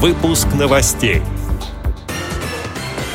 Выпуск новостей.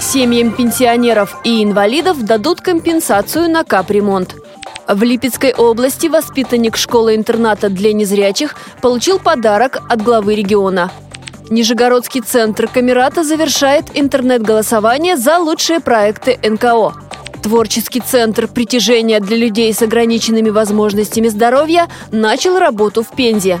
Семьям пенсионеров и инвалидов дадут компенсацию на капремонт. В Липецкой области воспитанник школы-интерната для незрячих получил подарок от главы региона. Нижегородский центр Камерата завершает интернет-голосование за лучшие проекты НКО. Творческий центр притяжения для людей с ограниченными возможностями здоровья начал работу в Пензе.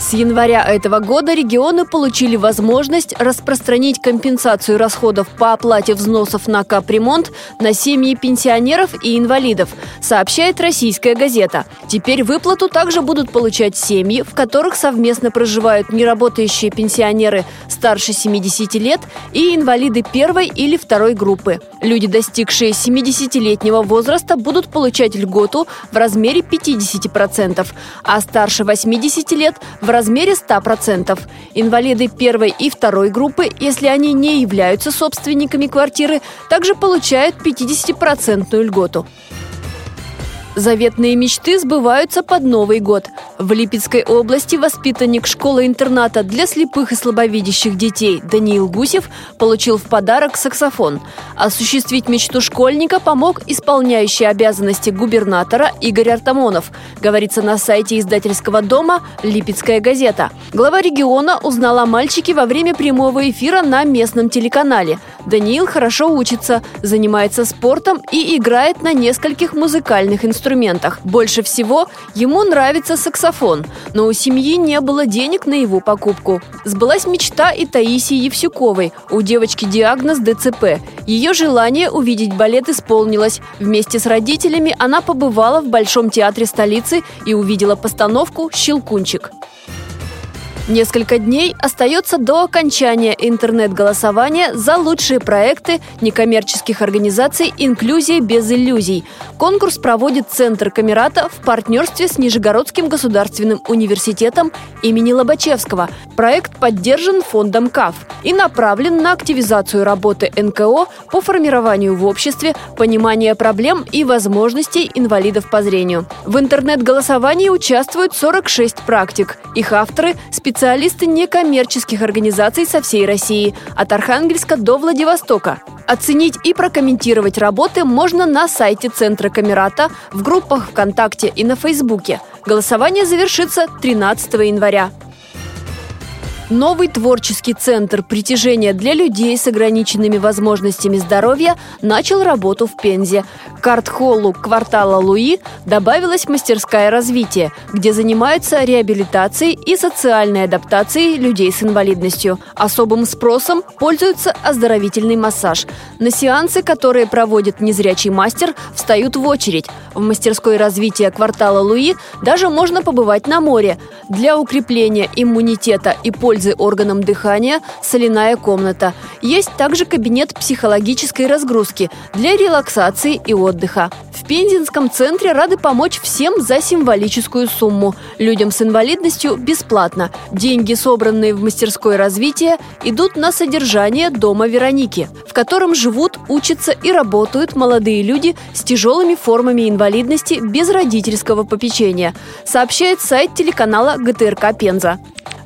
С января этого года регионы получили возможность распространить компенсацию расходов по оплате взносов на капремонт на семьи пенсионеров и инвалидов, сообщает российская газета. Теперь выплату также будут получать семьи, в которых совместно проживают неработающие пенсионеры старше 70 лет и инвалиды первой или второй группы. Люди, достигшие 70-летнего возраста, будут получать льготу в размере 50%, а старше 80 лет – в размере 100%. Инвалиды первой и второй группы, если они не являются собственниками квартиры, также получают 50% льготу. Заветные мечты сбываются под Новый год. В Липецкой области воспитанник школы-интерната для слепых и слабовидящих детей Даниил Гусев получил в подарок саксофон. Осуществить мечту школьника помог исполняющий обязанности губернатора Игорь Артамонов, говорится на сайте издательского дома «Липецкая газета». Глава региона узнал о мальчике во время прямого эфира на местном телеканале. Даниил хорошо учится, занимается спортом и играет на нескольких музыкальных инструментах инструментах. Больше всего ему нравится саксофон, но у семьи не было денег на его покупку. Сбылась мечта и Таисии Евсюковой. У девочки диагноз ДЦП. Ее желание увидеть балет исполнилось. Вместе с родителями она побывала в Большом театре столицы и увидела постановку «Щелкунчик». Несколько дней остается до окончания интернет-голосования за лучшие проекты некоммерческих организаций «Инклюзия без иллюзий». Конкурс проводит Центр Камерата в партнерстве с Нижегородским государственным университетом имени Лобачевского. Проект поддержан фондом КАФ и направлен на активизацию работы НКО по формированию в обществе понимания проблем и возможностей инвалидов по зрению. В интернет-голосовании участвуют 46 практик. Их авторы – специалисты специалисты некоммерческих организаций со всей России, от Архангельска до Владивостока. Оценить и прокомментировать работы можно на сайте Центра Камерата, в группах ВКонтакте и на Фейсбуке. Голосование завершится 13 января. Новый творческий центр притяжения для людей с ограниченными возможностями здоровья начал работу в Пензе. К арт-холлу квартала Луи добавилась мастерская развития, где занимаются реабилитацией и социальной адаптацией людей с инвалидностью. Особым спросом пользуется оздоровительный массаж. На сеансы, которые проводит незрячий мастер, встают в очередь. В мастерской развития квартала Луи даже можно побывать на море. Для укрепления иммунитета и пользы пользы органам дыхания соляная комната. Есть также кабинет психологической разгрузки для релаксации и отдыха. В Пензенском центре рады помочь всем за символическую сумму. Людям с инвалидностью бесплатно. Деньги, собранные в мастерской развития, идут на содержание дома Вероники, в котором живут, учатся и работают молодые люди с тяжелыми формами инвалидности без родительского попечения, сообщает сайт телеканала ГТРК Пенза.